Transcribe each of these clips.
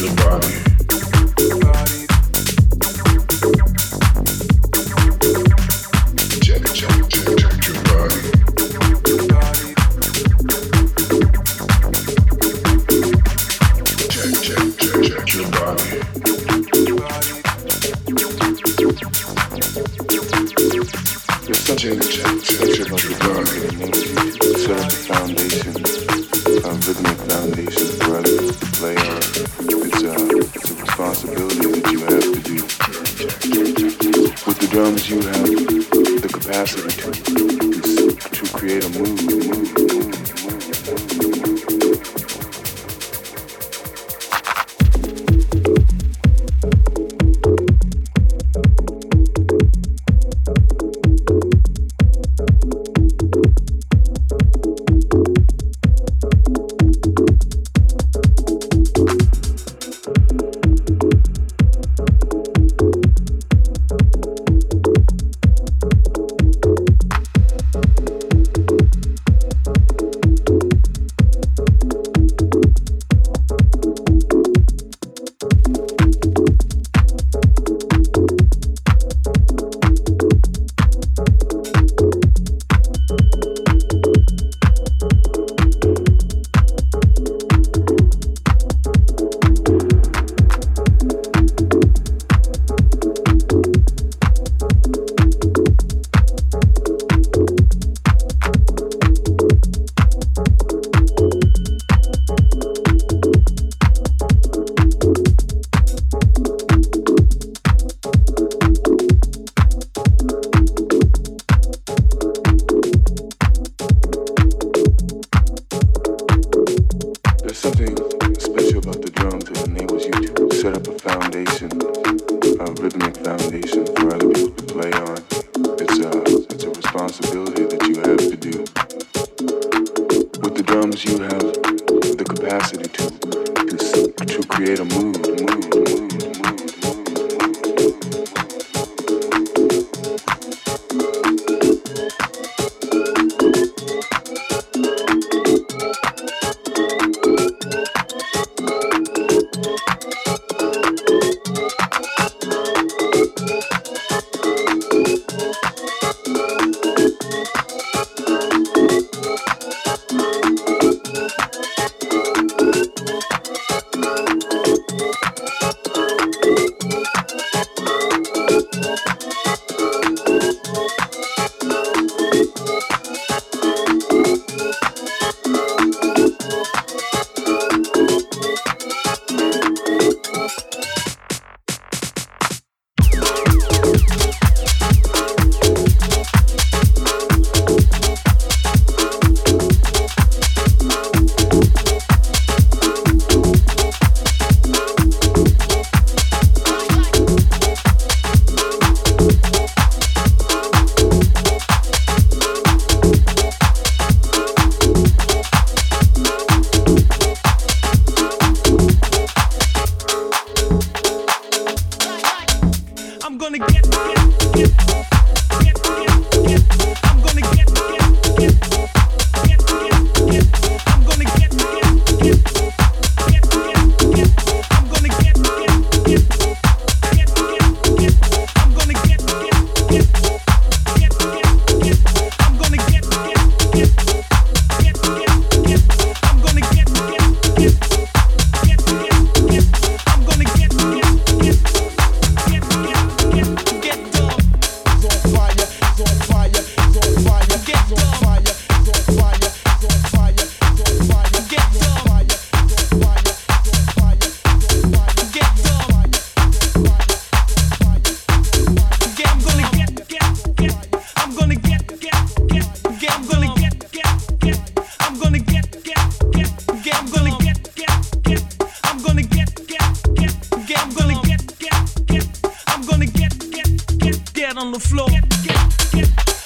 your body. Mm-hmm. gonna get, get, get, get on the floor. Get, get, get.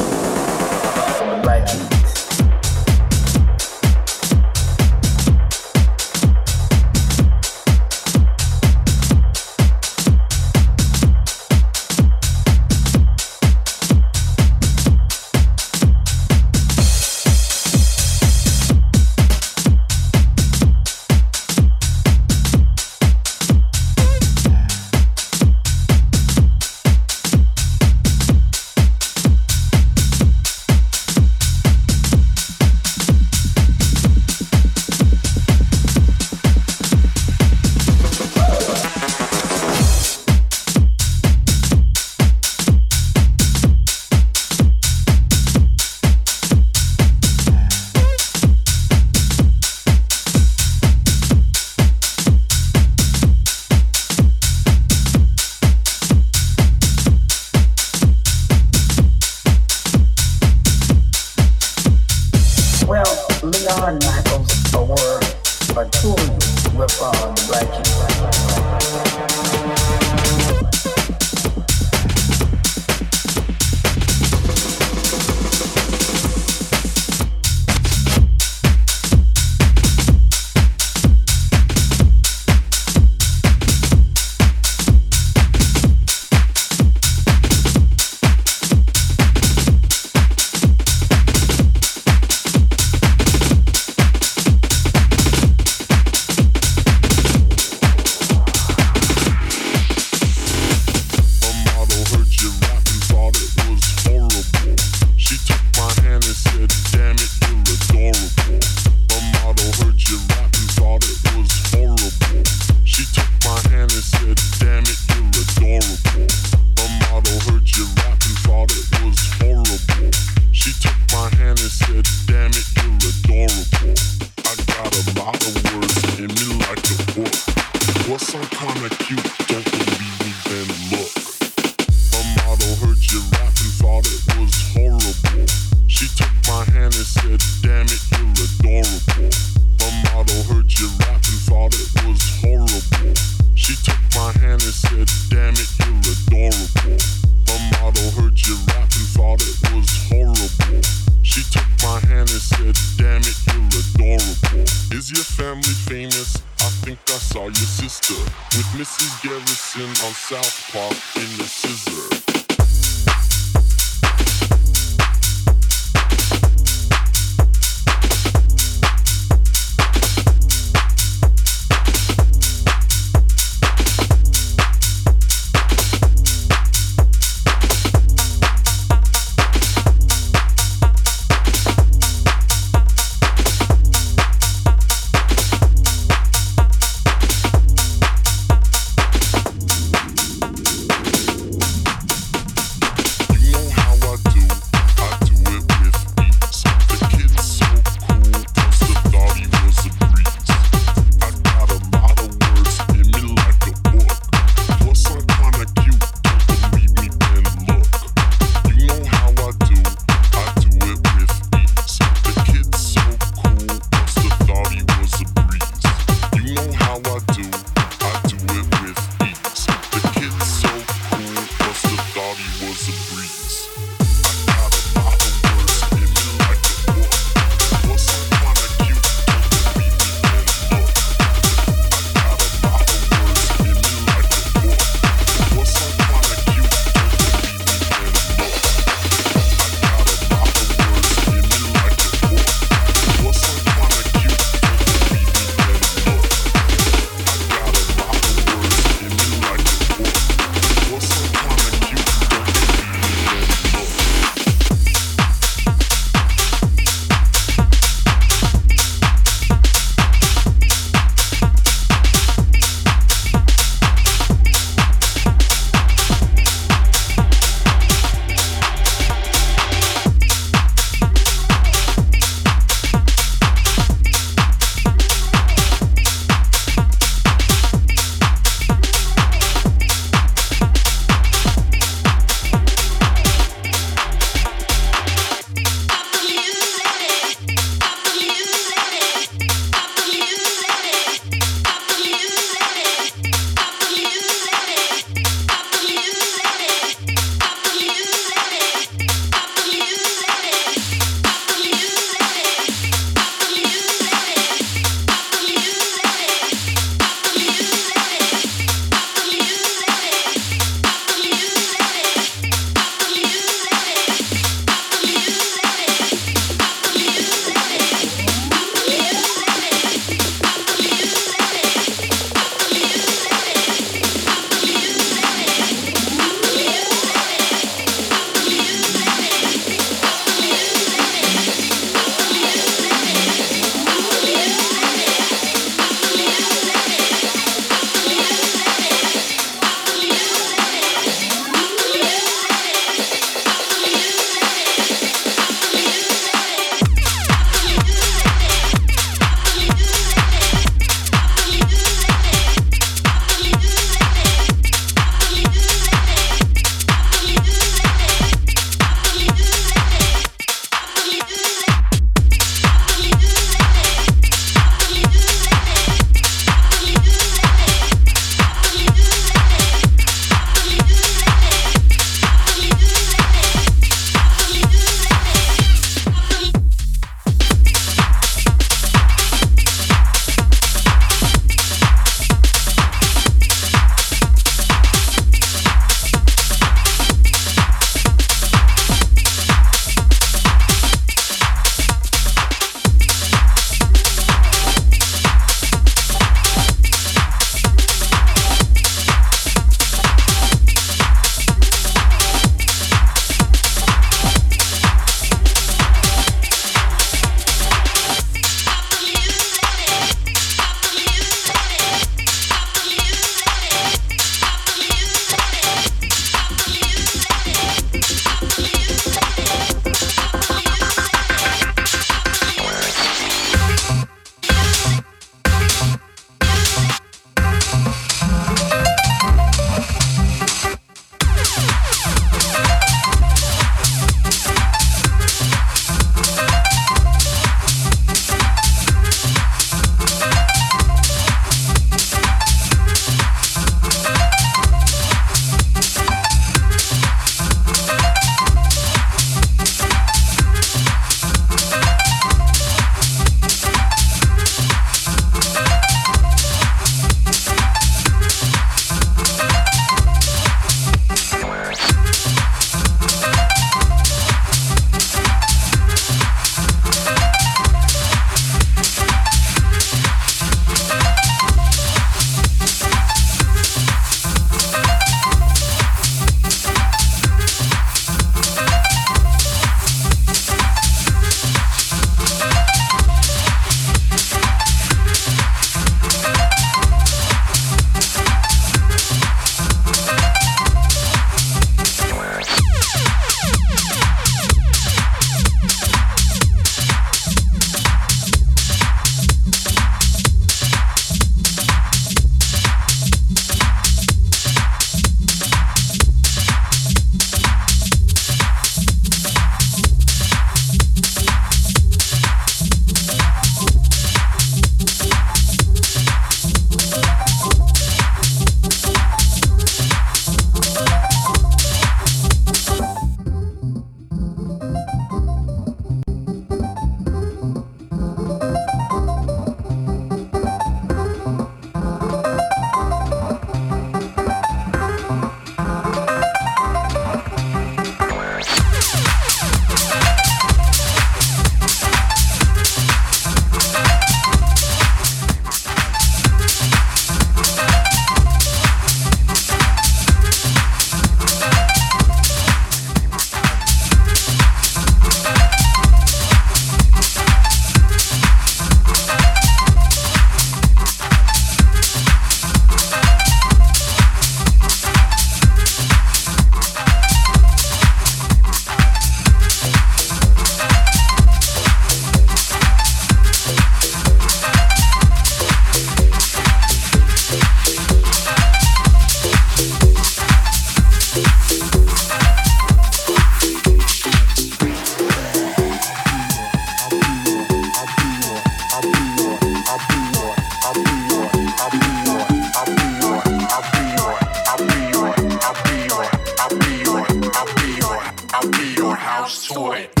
house toy.